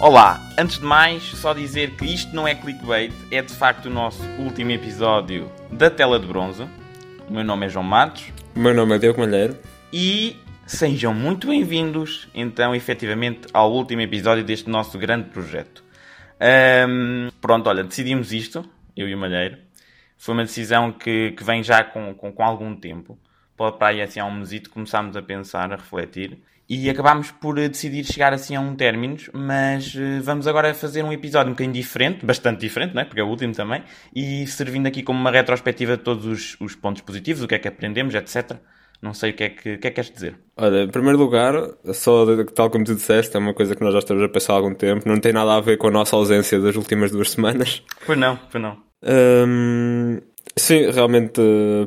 Olá, antes de mais, só dizer que isto não é clickbait, é de facto o nosso último episódio da Tela de Bronze. O meu nome é João Matos. O meu nome é Diogo Malheiro. E sejam muito bem-vindos, então, efetivamente, ao último episódio deste nosso grande projeto. Um, pronto, olha, decidimos isto, eu e o Malheiro. Foi uma decisão que, que vem já com, com, com algum tempo. Para aí assim há um mesito começámos a pensar, a refletir e acabámos por eh, decidir chegar assim a um término, mas uh, vamos agora fazer um episódio um bocadinho diferente, bastante diferente, não é? porque é o último também, e servindo aqui como uma retrospectiva de todos os, os pontos positivos, o que é que aprendemos, etc. Não sei o que é que, que, é que queres dizer. Olha, em primeiro lugar, só tal como tu disseste, é uma coisa que nós já estamos a pensar há algum tempo, não tem nada a ver com a nossa ausência das últimas duas semanas. Pois não, pois não. Um, sim, realmente,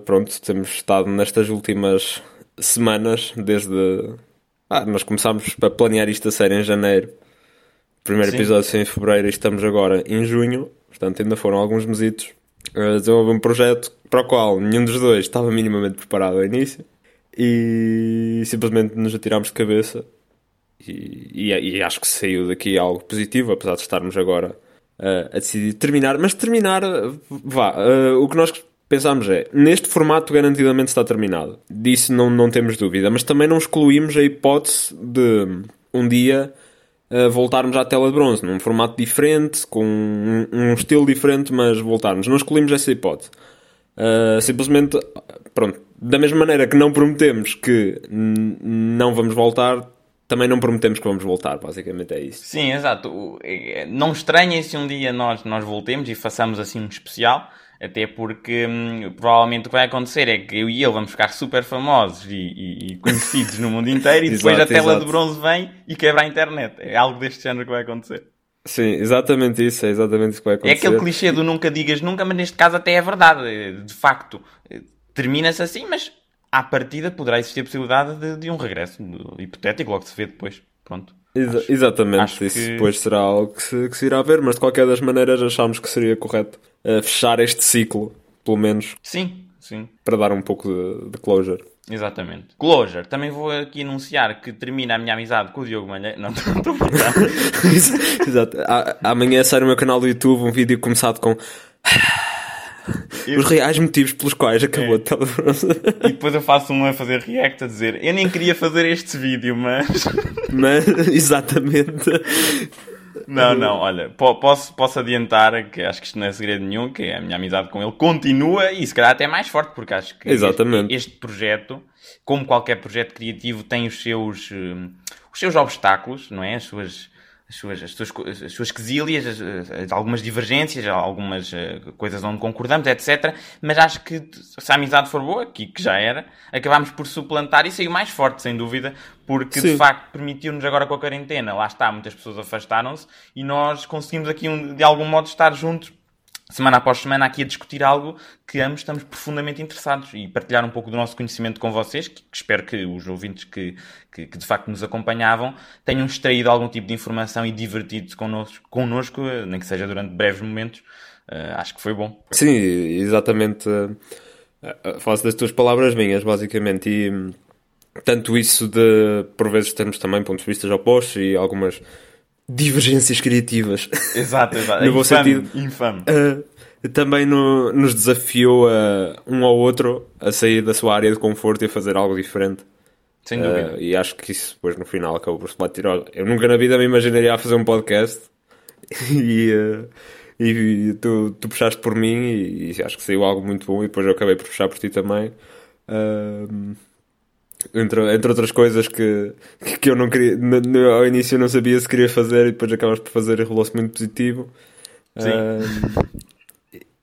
pronto, temos estado nestas últimas semanas, desde ah, nós começámos a planear isto a sério em janeiro. primeiro Sim. episódio foi em fevereiro e estamos agora em junho. Portanto, ainda foram alguns mesitos. Uh, desenvolver um projeto para o qual nenhum dos dois estava minimamente preparado ao início. E simplesmente nos atirámos de cabeça. E, e, e acho que saiu daqui algo positivo, apesar de estarmos agora uh, a decidir terminar. Mas terminar, vá, uh, o que nós pensámos é, neste formato garantidamente está terminado. Disso não, não temos dúvida, mas também não excluímos a hipótese de um dia uh, voltarmos à tela de bronze, num formato diferente, com um, um estilo diferente, mas voltarmos. Não excluímos essa hipótese. Uh, simplesmente, pronto, da mesma maneira que não prometemos que não vamos voltar, também não prometemos que vamos voltar, basicamente é isso. Sim, exato. É, não estranhem se um dia nós, nós voltemos e façamos assim um especial até porque hum, provavelmente o que vai acontecer é que eu e ele vamos ficar super famosos e, e, e conhecidos no mundo inteiro e depois exato, a tela exato. de bronze vem e quebra a internet. É algo deste género que vai acontecer. Sim, exatamente isso, é exatamente isso que vai acontecer. É aquele clichê do nunca digas nunca, mas neste caso até é verdade. De facto, termina-se assim, mas à partida poderá existir a possibilidade de, de um regresso hipotético, logo se vê depois. Pronto. Exa acho, exatamente, acho isso que... depois será algo que se, que se irá ver, mas de qualquer das maneiras achámos que seria correto uh, fechar este ciclo, pelo menos. Sim, sim. Para dar um pouco de, de closure. Exatamente. Closure. Também vou aqui anunciar que termina a minha amizade com o Diogo Malheiro. Não, estou a Exato. Amanhã sai no meu canal do YouTube um vídeo começado com eu... Os reais motivos pelos quais acabou é. de Telebronze. E depois eu faço um a fazer react a dizer eu nem queria fazer este vídeo, mas. mas, exatamente. Não, não, olha, posso, posso adiantar que acho que isto não é segredo nenhum, que a minha amizade com ele continua e se calhar até mais forte, porque acho que Exatamente. Este, este projeto, como qualquer projeto criativo, tem os seus, eh, os seus obstáculos, não é? As suas as suas, as suas, as suas quesílias, as, as, algumas divergências, algumas uh, coisas onde concordamos, etc. Mas acho que se a amizade for boa, que, que já era, acabámos por suplantar e saiu mais forte, sem dúvida, porque Sim. de facto permitiu-nos agora com a quarentena, lá está, muitas pessoas afastaram-se e nós conseguimos aqui de algum modo estar juntos semana após semana aqui a discutir algo que ambos estamos profundamente interessados e partilhar um pouco do nosso conhecimento com vocês, que, que espero que os ouvintes que, que, que, de facto nos acompanhavam tenham extraído algum tipo de informação e divertido-se connosco, connosco, nem que seja durante breves momentos. Uh, acho que foi bom. Sim, exatamente. Uh, faço das tuas palavras minhas, basicamente. E hum, tanto isso de, por vezes, termos também pontos de vista opostos e algumas divergências criativas. Exato, exato. no bom sentido. Infame. Uh, também no, nos desafiou a um ao outro a sair da sua área de conforto e a fazer algo diferente. Sem dúvida. Uh, e acho que isso depois no final acabou por se bater. Eu nunca na vida me imaginaria a fazer um podcast e, uh, e tu, tu puxaste por mim e, e, acho que saiu algo muito bom e depois eu acabei por puxar por ti também. Uh, entre, entre outras coisas que, que eu não queria, no, no, ao início eu não sabia se queria fazer e depois acabamos por fazer e rolou-se muito positivo. Sim. Um,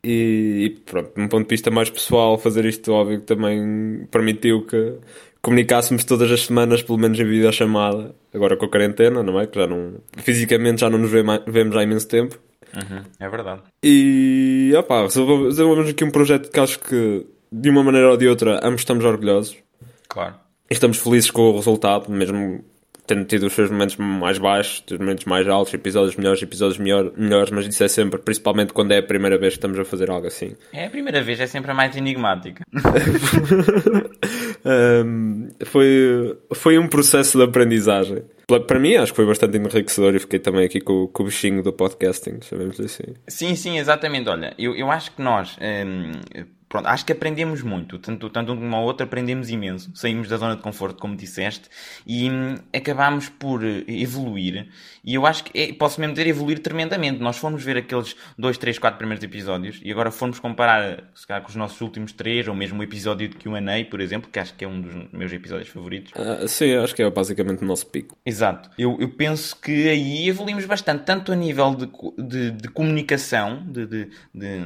e, e, pronto, de um ponto de vista mais pessoal, fazer isto, óbvio, também permitiu que comunicássemos todas as semanas, pelo menos em videochamada, agora com a quarentena, não é? Que já não, fisicamente já não nos vemos há imenso tempo. Uhum, é verdade. E, opá, desenvolvemos aqui um projeto que acho que, de uma maneira ou de outra, ambos estamos orgulhosos. Claro estamos felizes com o resultado, mesmo tendo tido os seus momentos mais baixos, os momentos mais altos, episódios melhores, episódios melhor, melhores, mas isso é sempre, principalmente quando é a primeira vez que estamos a fazer algo assim. É a primeira vez, é sempre a mais enigmática. Um, foi, foi um processo de aprendizagem. Para mim, acho que foi bastante enriquecedor e fiquei também aqui com, com o bichinho do podcasting, chamemos assim. Sim, sim, exatamente. Olha, eu, eu acho que nós. Um, pronto, acho que aprendemos muito, tanto, tanto um como o outro aprendemos imenso, saímos da zona de conforto, como disseste, e hum, acabámos por eh, evoluir, e eu acho que, é, posso mesmo dizer, evoluir tremendamente. Nós fomos ver aqueles 2, 3, 4 primeiros episódios, e agora fomos comparar, se calhar, com os nossos últimos 3, ou mesmo o episódio de Q&A, por exemplo, que acho que é um dos meus episódios favoritos. Ah, sim, acho que é basicamente o nosso pico. Exato. Eu, eu penso que aí evoluímos bastante, tanto a nível de, de, de comunicação, de, de,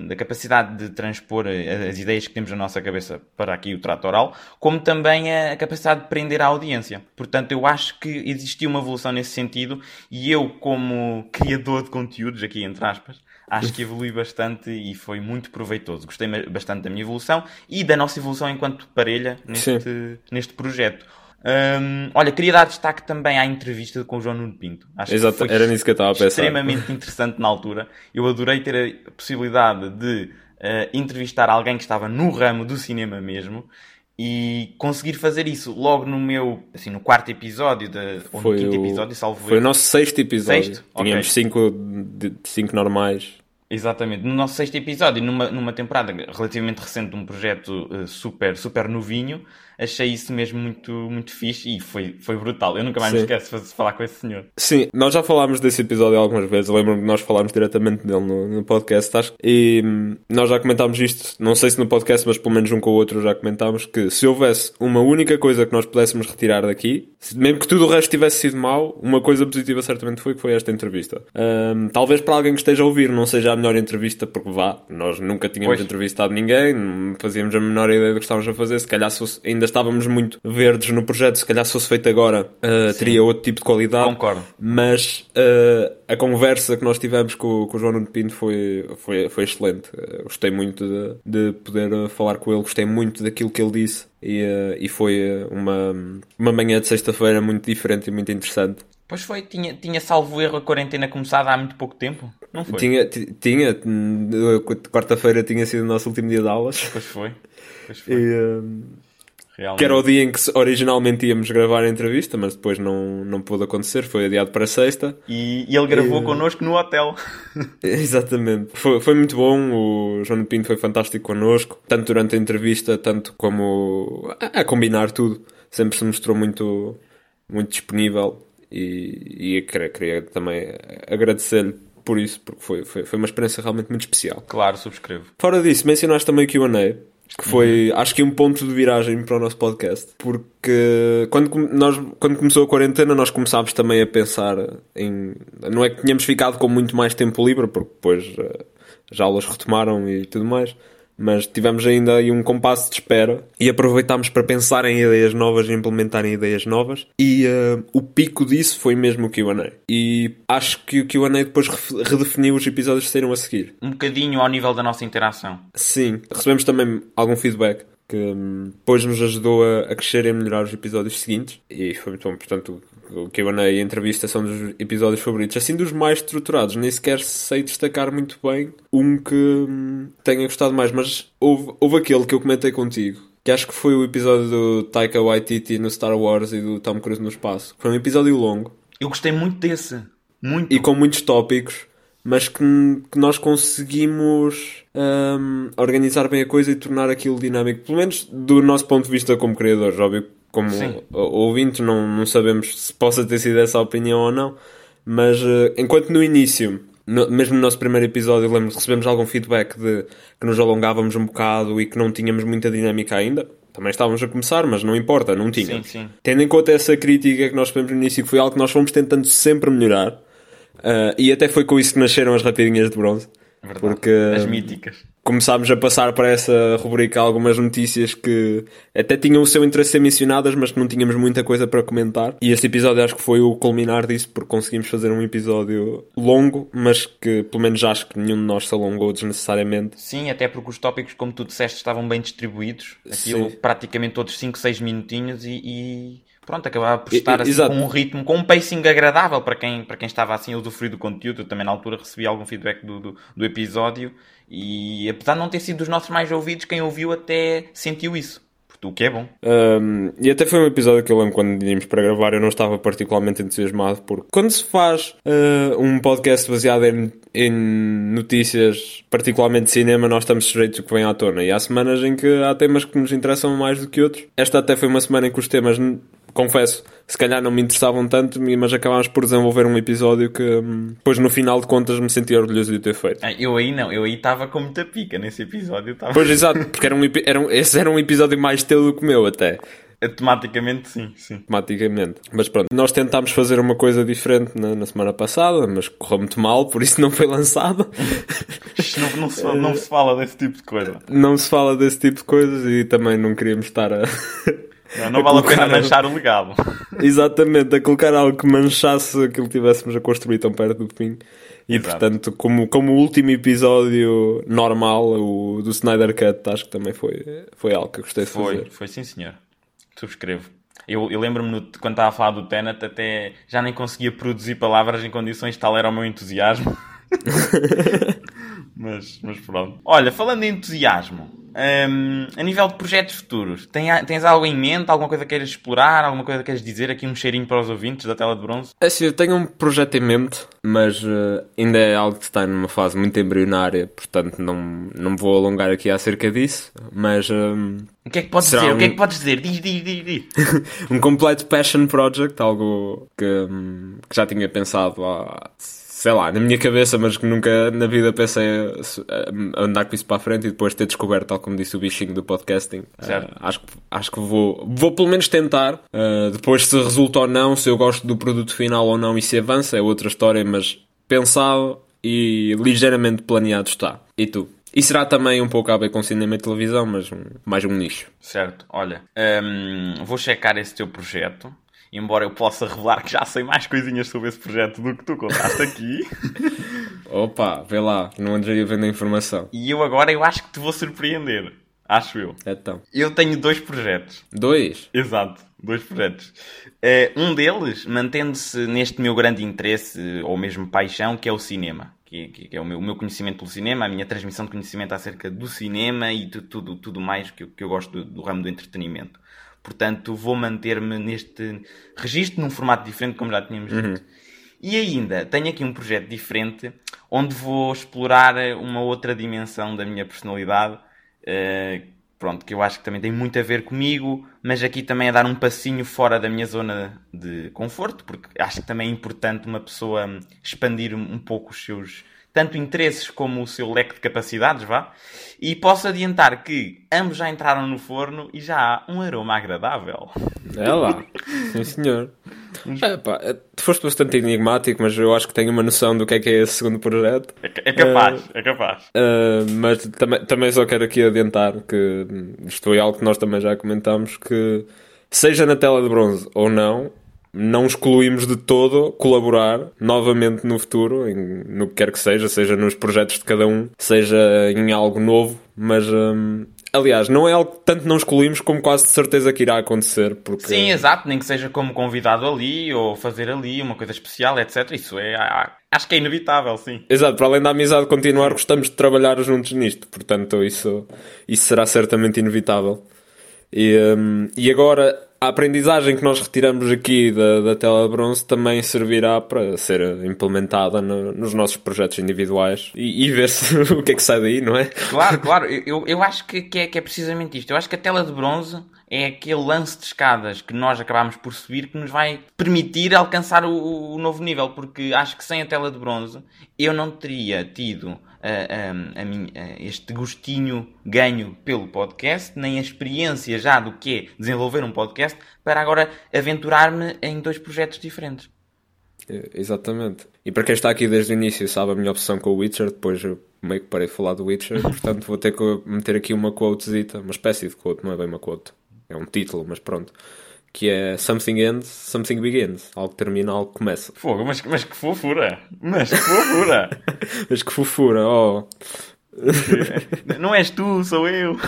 da capacidade de transpor as ideias que temos na nossa cabeça para aqui o trato oral, como também a capacidade de prender a audiência. Portanto, eu acho que existiu uma evolução nesse sentido e eu, como criador de conteúdos, aqui entre aspas, acho que evolui bastante e foi muito proveitoso. Gostei bastante da minha evolução e da nossa evolução enquanto parelha neste, neste projeto. Um, olha, queria dar destaque também à entrevista com o João Nuno Pinto. Acho Exato, que foi era nisso que eu estava a pensar. Extremamente interessante na altura. Eu adorei ter a possibilidade de uh, entrevistar alguém que estava no ramo do cinema mesmo e conseguir fazer isso logo no meu, assim, no quarto episódio, de, ou no quinto o, episódio, salvo Foi o nosso sexto episódio. Sexto? Tínhamos okay. cinco, de, cinco normais. Exatamente. No nosso sexto episódio, numa, numa temporada relativamente recente de um projeto uh, super, super novinho, achei isso mesmo muito, muito fixe e foi, foi brutal. Eu nunca mais Sim. me esqueço de falar com esse senhor. Sim, nós já falámos desse episódio algumas vezes. Lembro-me que nós falámos diretamente dele no, no podcast, acho. E hum, nós já comentámos isto, não sei se no podcast, mas pelo menos um com o outro já comentámos que se houvesse uma única coisa que nós pudéssemos retirar daqui, mesmo que tudo o resto tivesse sido mau, uma coisa positiva certamente foi que foi esta entrevista. Um, talvez para alguém que esteja a ouvir não seja a melhor entrevista, porque vá, nós nunca tínhamos pois. entrevistado ninguém, não fazíamos a menor ideia do que estávamos a fazer, se calhar se fosse, ainda estávamos muito verdes no projeto, se calhar se fosse feito agora uh, teria outro tipo de qualidade. Concordo. Mas uh, a conversa que nós tivemos com, com o João Nuno Pinto foi, foi, foi excelente. Uh, gostei muito de, de poder falar com ele, gostei muito daquilo que ele disse e, e foi uma, uma manhã de sexta-feira muito diferente e muito interessante. Pois foi, tinha, tinha salvo erro a quarentena começada há muito pouco tempo, não foi? Tinha, tinha quarta-feira tinha sido o nosso último dia de aulas. Pois foi. Pois foi. E, Realmente. Que era o dia em que originalmente íamos gravar a entrevista, mas depois não, não pôde acontecer, foi adiado para sexta. E, e ele gravou e... connosco no hotel. Exatamente. Foi, foi muito bom, o João Pinto foi fantástico connosco, tanto durante a entrevista, tanto como a, a combinar tudo. Sempre se mostrou muito, muito disponível e, e queria, queria também agradecer-lhe por isso, porque foi, foi, foi uma experiência realmente muito especial. Claro, subscrevo. Fora disso, mencionaste também o Q&A que foi, uhum. acho que um ponto de viragem para o nosso podcast, porque quando, nós, quando começou a quarentena nós começámos também a pensar em, não é que tínhamos ficado com muito mais tempo livre, porque depois eh, as aulas retomaram e tudo mais, mas tivemos ainda aí um compasso de espera e aproveitámos para pensar em ideias novas e implementar em ideias novas e uh, o pico disso foi mesmo o Q&A e acho que o Q&A depois redefiniu os episódios que saíram a seguir. Um bocadinho ao nível da nossa interação. Sim, recebemos também algum feedback que hum, depois nos ajudou a, a, crescer e a melhorar os episódios seguintes e foi muito bom, portanto o Q&A e a entrevista são dos episódios favoritos, assim dos mais estruturados, nem sequer sei destacar muito bem um que hum, tenha gostado mais, mas houve, houve aquele que eu comentei contigo, que acho que foi o episódio do Taika Waititi no Star Wars e do Tom Cruise no espaço. Foi um episódio longo. Eu gostei muito desse. Muito. E com muitos tópicos mas que, que nós conseguimos um, organizar bem a coisa e tornar aquilo dinâmico, pelo menos do nosso ponto de vista como criadores, óbvio, como ouvintes não, não sabemos se possa ter sido essa a opinião ou não, mas uh, enquanto no início, no, mesmo no nosso primeiro episódio, lembro recebemos algum feedback de que nos alongávamos um bocado e que não tínhamos muita dinâmica ainda, também estávamos a começar, mas não importa, não tínhamos. Sim, sim. Tendo em conta essa crítica que nós recebemos no início, que foi algo que nós fomos tentando sempre melhorar, Uh, e até foi com isso que nasceram as rapidinhas de bronze. Verdade. Porque as míticas. Começámos a passar para essa rubrica algumas notícias que até tinham o seu interesse ser mencionadas, mas que não tínhamos muita coisa para comentar. E este episódio acho que foi o culminar disso, porque conseguimos fazer um episódio longo, mas que pelo menos acho que nenhum de nós se alongou desnecessariamente. Sim, até porque os tópicos, como tu disseste, estavam bem distribuídos. Aquilo Sim. praticamente todos 5, 6 minutinhos e... e pronto, acabava por estar assim, com um ritmo, com um pacing agradável para quem, para quem estava assim a usufruir do conteúdo. Eu também na altura recebi algum feedback do, do, do, episódio e apesar de não ter sido dos nossos mais ouvidos, quem ouviu até sentiu isso. o que é bom. Um, e até foi um episódio que eu lembro quando íamos para gravar, eu não estava particularmente entusiasmado, porque quando se faz uh, um podcast baseado em, em notícias, particularmente de cinema, nós estamos sujeitos ao que vem à tona. E há semanas em que há temas que nos interessam mais do que outros. Esta até foi uma semana em que os temas confesso, se calhar não me interessavam tanto, mas acabámos por desenvolver um episódio que hum, depois no final de contas me senti orgulhoso de ter feito. Ah, eu aí não, eu aí estava com muita pica nesse episódio. Tava... Pois exato, porque era um, era um, esse era um episódio mais teu do que o meu até. Tematicamente, sim, sim. Tematicamente. Mas pronto, nós tentámos fazer uma coisa diferente na, na semana passada, mas correu muito mal, por isso não foi lançado. não, não, se, não se fala desse tipo de coisa. Não se fala desse tipo de coisas e também não queríamos estar a. Não, não vale a pena manchar o legado. Exatamente, a colocar algo que manchasse aquilo que tivéssemos a construir tão perto do fim. E Exato. portanto, como, como o último episódio normal, o do Snyder Cut, acho que também foi, foi algo que eu gostei de foi, fazer. Foi, sim senhor. Subscrevo. Eu, eu lembro-me quando estava a falar do Tenet, até já nem conseguia produzir palavras em condições, tal era o meu entusiasmo. mas, mas pronto. Olha, falando em entusiasmo, um, a nível de projetos futuros, tem, tens algo em mente? Alguma coisa que queiras explorar? Alguma coisa que queres dizer? Aqui um cheirinho para os ouvintes da tela de bronze? É assim, eu tenho um projeto em mente, mas uh, ainda é algo que está numa fase muito embrionária, portanto não, não me vou alongar aqui acerca disso. Mas. Um, o que é que podes dizer? Um... O que é que podes dizer? Diz, diz, diz, diz. um completo passion project, algo que, um, que já tinha pensado há sei lá, na minha cabeça, mas que nunca na vida pensei a, andar com isso para a frente e depois ter descoberto, tal como disse o bichinho do podcasting. Uh, acho, acho que vou, vou pelo menos tentar. Uh, depois, se resulta ou não, se eu gosto do produto final ou não e se avança, é outra história, mas pensado e ligeiramente planeado está. E tu? E será também um pouco a ver com cinema e televisão, mas um, mais um nicho. Certo, olha, um, vou checar esse teu projeto embora eu possa revelar que já sei mais coisinhas sobre esse projeto do que tu contaste aqui. Opa, vê lá, não andei a vender informação. E eu agora eu acho que te vou surpreender. Acho eu. Então. Eu tenho dois projetos. Dois? Exato, dois projetos. Uh, um deles mantendo-se neste meu grande interesse, ou mesmo paixão, que é o cinema. Que, que é o meu, o meu, conhecimento do cinema, a minha transmissão de conhecimento acerca do cinema e de tudo, tudo mais que eu, que eu gosto do, do ramo do entretenimento. Portanto, vou manter-me neste registro, num formato diferente, como já tínhamos uhum. dito. E ainda tenho aqui um projeto diferente, onde vou explorar uma outra dimensão da minha personalidade, uh, pronto, que eu acho que também tem muito a ver comigo, mas aqui também a dar um passinho fora da minha zona de conforto, porque acho que também é importante uma pessoa expandir um pouco os seus tanto interesses como o seu leque de capacidades, vá. E posso adiantar que ambos já entraram no forno e já há um aroma agradável. É lá, sim senhor. É, pá, foste bastante enigmático, mas eu acho que tenho uma noção do que é que é esse segundo projeto. É, é capaz, uh, é capaz. Uh, mas também, também só quero aqui adiantar que isto foi algo que nós também já comentamos, que seja na tela de bronze ou não, não excluímos de todo colaborar novamente no futuro, em, no que quer que seja, seja nos projetos de cada um, seja em algo novo, mas hum, aliás, não é algo que tanto não excluímos como quase de certeza que irá acontecer. Porque... Sim, exato, nem que seja como convidado ali ou fazer ali uma coisa especial, etc. Isso é. Acho que é inevitável, sim. Exato, para além da amizade continuar, gostamos de trabalhar juntos nisto, portanto, isso, isso será certamente inevitável. E, um, e agora a aprendizagem que nós retiramos aqui da, da tela de bronze também servirá para ser implementada no, nos nossos projetos individuais e, e ver se, o que é que sai daí, não é? Claro, claro. Eu, eu acho que, que, é, que é precisamente isto. Eu acho que a tela de bronze é aquele lance de escadas que nós acabamos por subir que nos vai permitir alcançar o, o novo nível, porque acho que sem a tela de bronze eu não teria tido a, a, minha, este gostinho ganho pelo podcast, nem a experiência já do que é desenvolver um podcast, para agora aventurar-me em dois projetos diferentes. É, exatamente. E para quem está aqui desde o início sabe a minha opção com o Witcher, depois eu meio que parei de falar do Witcher, portanto vou ter que meter aqui uma quotezita, uma espécie de quote, não é bem uma quote, é um título, mas pronto que é Something Ends, Something Begins. Algo termina, algo começa. Fogo, mas, mas que fofura! Mas que fofura! mas que fofura, oh! Não és tu, sou eu!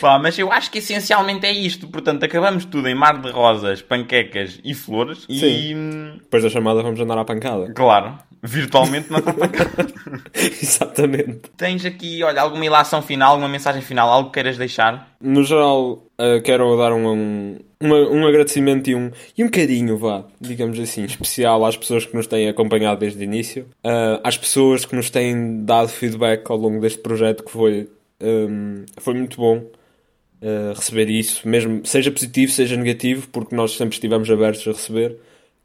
Pá, mas eu acho que essencialmente é isto. Portanto, acabamos tudo em mar de rosas, panquecas e flores. Sim. E. Depois da chamada vamos andar à pancada. Claro. Virtualmente casa. Exatamente. Tens aqui, olha, alguma ilação final, alguma mensagem final, algo que queiras deixar? No geral, uh, quero dar um, um, um, agradecimento e um, e um carinho, vá, digamos assim, especial às pessoas que nos têm acompanhado desde o início, uh, às pessoas que nos têm dado feedback ao longo deste projeto, que foi, um, foi muito bom. Uh, receber isso, mesmo seja positivo, seja negativo, porque nós sempre estivemos abertos a receber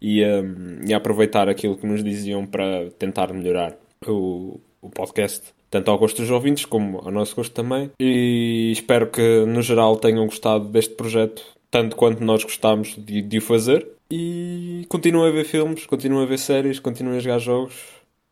e, um, e a aproveitar aquilo que nos diziam para tentar melhorar o, o podcast, tanto ao gosto dos ouvintes como ao nosso gosto também. E espero que, no geral, tenham gostado deste projeto, tanto quanto nós gostámos de, de o fazer. E continuem a ver filmes, continuem a ver séries, continuem a jogar jogos,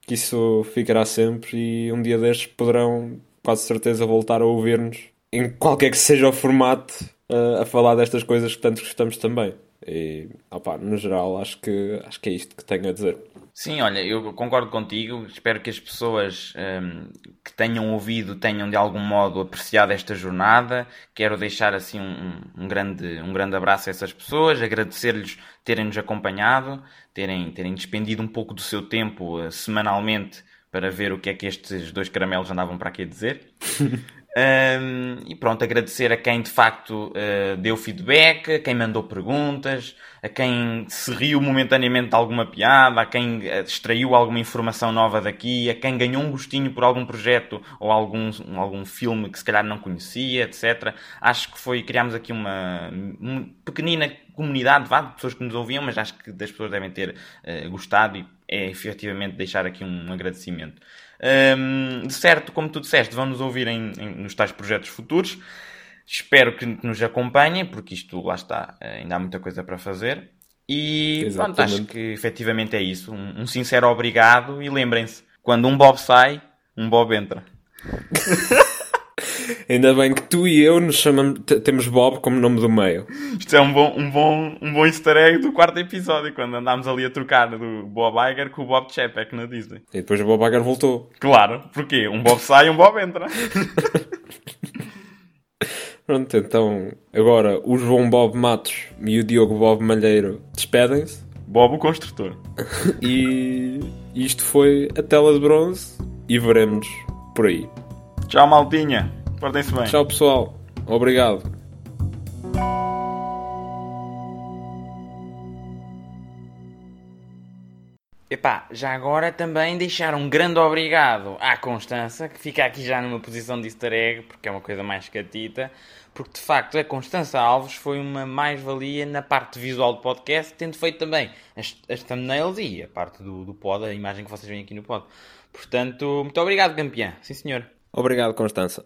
que isso ficará sempre. E um dia destes poderão, quase certeza, voltar a ouvir-nos, em qualquer que seja o formato, uh, a falar destas coisas que tanto gostamos também. E, opa, no geral, acho que, acho que é isto que tenho a dizer. Sim, olha, eu concordo contigo. Espero que as pessoas um, que tenham ouvido tenham de algum modo apreciado esta jornada. Quero deixar assim um, um grande, um grande abraço a essas pessoas, agradecer-lhes terem nos acompanhado, terem, terem despendido um pouco do seu tempo uh, semanalmente para ver o que é que estes dois caramelos andavam para aqui a dizer. Um, e pronto, agradecer a quem de facto uh, deu feedback, a quem mandou perguntas, a quem se riu momentaneamente de alguma piada, a quem eh, extraiu alguma informação nova daqui, a quem ganhou um gostinho por algum projeto ou algum, algum filme que se calhar não conhecia, etc. Acho que foi, criámos aqui uma, uma pequenina comunidade vá, de pessoas que nos ouviam, mas acho que das pessoas devem ter uh, gostado e é efetivamente deixar aqui um agradecimento. Um, de certo, como tu disseste, vão nos ouvir em, em, nos tais projetos futuros. Espero que nos acompanhem, porque isto lá está, ainda há muita coisa para fazer. E pronto, acho que efetivamente é isso. Um, um sincero obrigado e lembrem-se: quando um Bob sai, um Bob entra. Ainda bem que tu e eu nos chamamos, temos Bob como nome do meio. Isto é um bom, um bom, um bom easter egg do quarto episódio, quando andámos ali a trocar do Bob Iger com o Bob Chapek na Disney. E depois o Bob Iger voltou. Claro, porque um Bob sai e um Bob entra. Pronto, então agora o João Bob Matos e o Diogo Bob Malheiro despedem-se. Bob o construtor. e isto foi a tela de bronze e veremos por aí. Tchau, maltinha. Portem-se bem. Tchau, pessoal. Obrigado. Epá, já agora também deixar um grande obrigado à Constança, que fica aqui já numa posição de easter egg, porque é uma coisa mais catita, porque de facto a Constança Alves foi uma mais-valia na parte visual do podcast, tendo feito também as, as thumbnails e a parte do, do pod, a imagem que vocês veem aqui no pod. Portanto, muito obrigado, campeã. Sim, senhor. Obrigado, Constança.